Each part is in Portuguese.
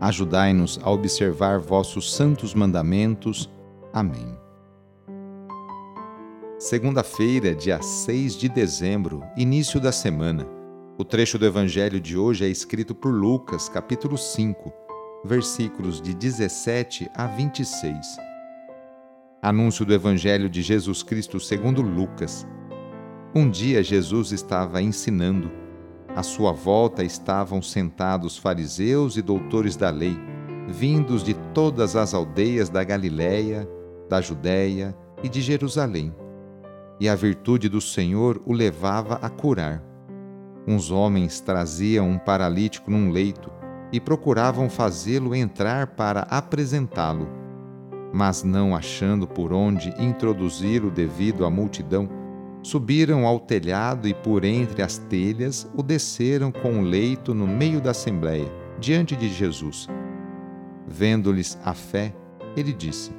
Ajudai-nos a observar vossos santos mandamentos. Amém. Segunda-feira, dia 6 de dezembro, início da semana. O trecho do evangelho de hoje é escrito por Lucas, capítulo 5, versículos de 17 a 26. Anúncio do evangelho de Jesus Cristo segundo Lucas. Um dia Jesus estava ensinando à sua volta estavam sentados fariseus e doutores da lei, vindos de todas as aldeias da Galiléia, da Judéia e de Jerusalém. E a virtude do Senhor o levava a curar. Uns homens traziam um paralítico num leito e procuravam fazê-lo entrar para apresentá-lo. Mas não achando por onde introduzi-lo devido à multidão, Subiram ao telhado e por entre as telhas o desceram com o leito no meio da assembleia, diante de Jesus. Vendo-lhes a fé, ele disse: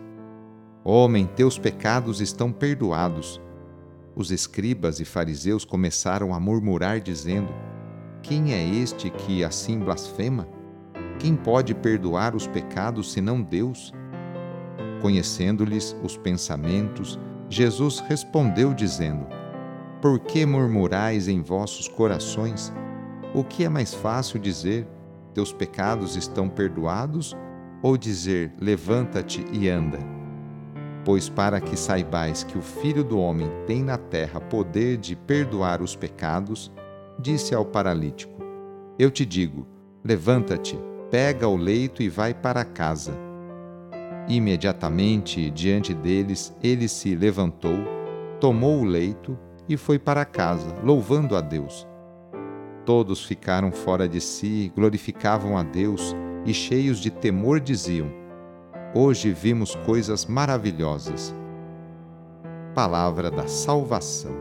Homem, teus pecados estão perdoados. Os escribas e fariseus começaram a murmurar, dizendo: Quem é este que assim blasfema? Quem pode perdoar os pecados senão Deus? Conhecendo-lhes os pensamentos, Jesus respondeu, dizendo: Por que murmurais em vossos corações? O que é mais fácil dizer: Teus pecados estão perdoados? Ou dizer: Levanta-te e anda? Pois para que saibais que o Filho do Homem tem na terra poder de perdoar os pecados, disse ao paralítico: Eu te digo: Levanta-te, pega o leito e vai para casa. Imediatamente diante deles, ele se levantou, tomou o leito e foi para casa, louvando a Deus. Todos ficaram fora de si, glorificavam a Deus e, cheios de temor, diziam: Hoje vimos coisas maravilhosas. Palavra da Salvação.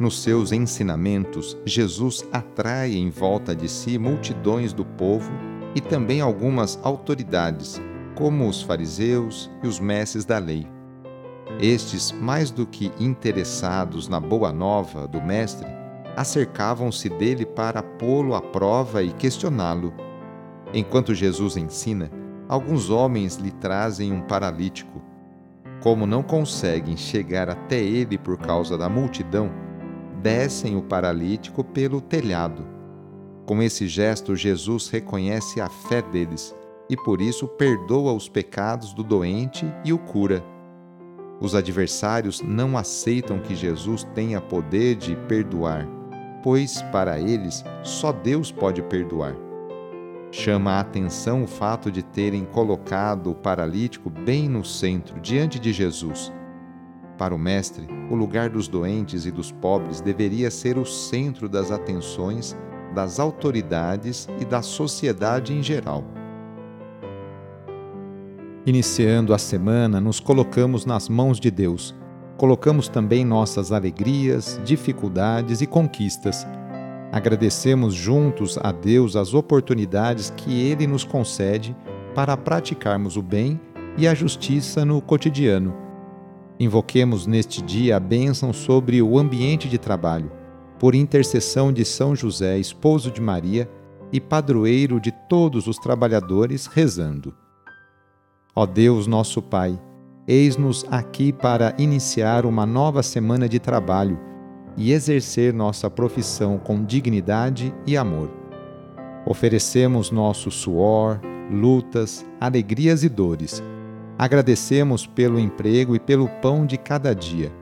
Nos seus ensinamentos, Jesus atrai em volta de si multidões do povo e também algumas autoridades, como os fariseus e os mestres da lei. Estes, mais do que interessados na boa nova do Mestre, acercavam-se dele para pô-lo à prova e questioná-lo. Enquanto Jesus ensina, alguns homens lhe trazem um paralítico. Como não conseguem chegar até ele por causa da multidão, descem o paralítico pelo telhado com esse gesto, Jesus reconhece a fé deles e por isso perdoa os pecados do doente e o cura. Os adversários não aceitam que Jesus tenha poder de perdoar, pois para eles só Deus pode perdoar. Chama a atenção o fato de terem colocado o paralítico bem no centro, diante de Jesus. Para o Mestre, o lugar dos doentes e dos pobres deveria ser o centro das atenções das autoridades e da sociedade em geral. Iniciando a semana, nos colocamos nas mãos de Deus. Colocamos também nossas alegrias, dificuldades e conquistas. Agradecemos juntos a Deus as oportunidades que Ele nos concede para praticarmos o bem e a justiça no cotidiano. Invoquemos neste dia a bênção sobre o ambiente de trabalho por intercessão de São José, esposo de Maria e padroeiro de todos os trabalhadores, rezando. Ó Deus, nosso Pai, eis-nos aqui para iniciar uma nova semana de trabalho e exercer nossa profissão com dignidade e amor. Oferecemos nosso suor, lutas, alegrias e dores. Agradecemos pelo emprego e pelo pão de cada dia.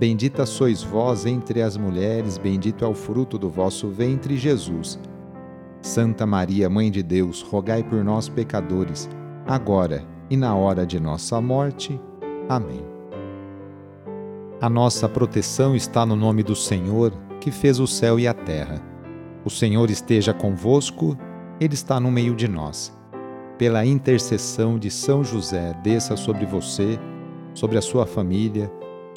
Bendita sois vós entre as mulheres, bendito é o fruto do vosso ventre, Jesus. Santa Maria, Mãe de Deus, rogai por nós, pecadores, agora e na hora de nossa morte. Amém. A nossa proteção está no nome do Senhor, que fez o céu e a terra. O Senhor esteja convosco, Ele está no meio de nós pela intercessão de São José, desça sobre você, sobre a sua família,